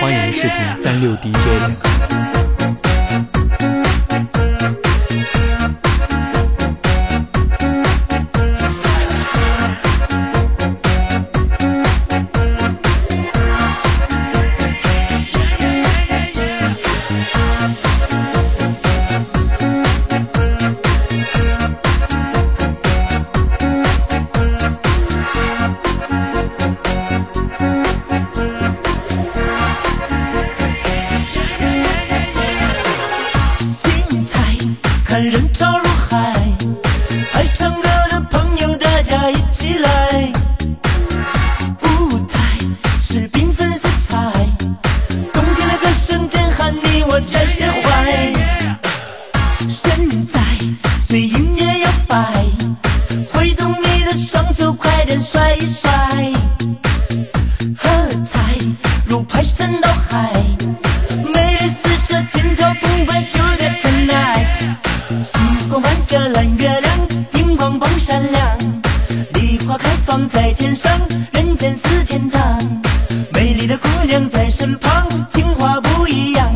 欢迎视频三六 DJ。看人潮花开放在天上，人间似天堂。美丽的姑娘在身旁，情话不一样，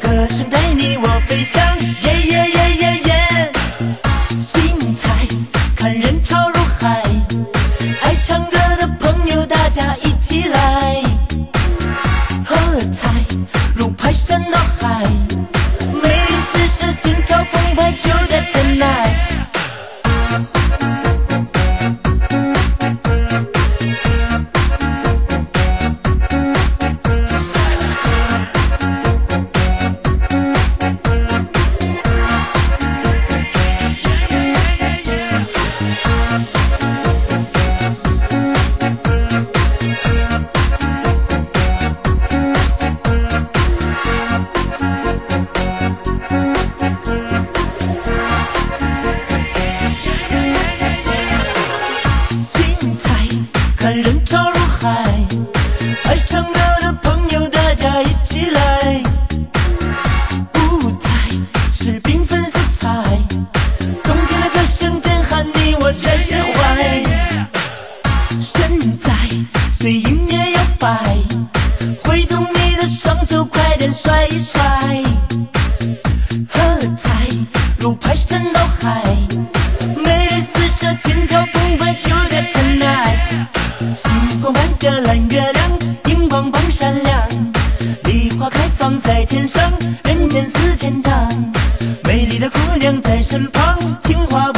歌声带你我飞翔，耶耶耶耶耶！精彩，看人潮如海，爱唱歌的朋友大家一起来，喝彩山倒海，美丽四射，心潮澎湃，就在 tonight。星光伴着蓝月亮，荧光棒闪亮，梨花开放在天上，人间似天堂。美丽的姑娘在身旁，情话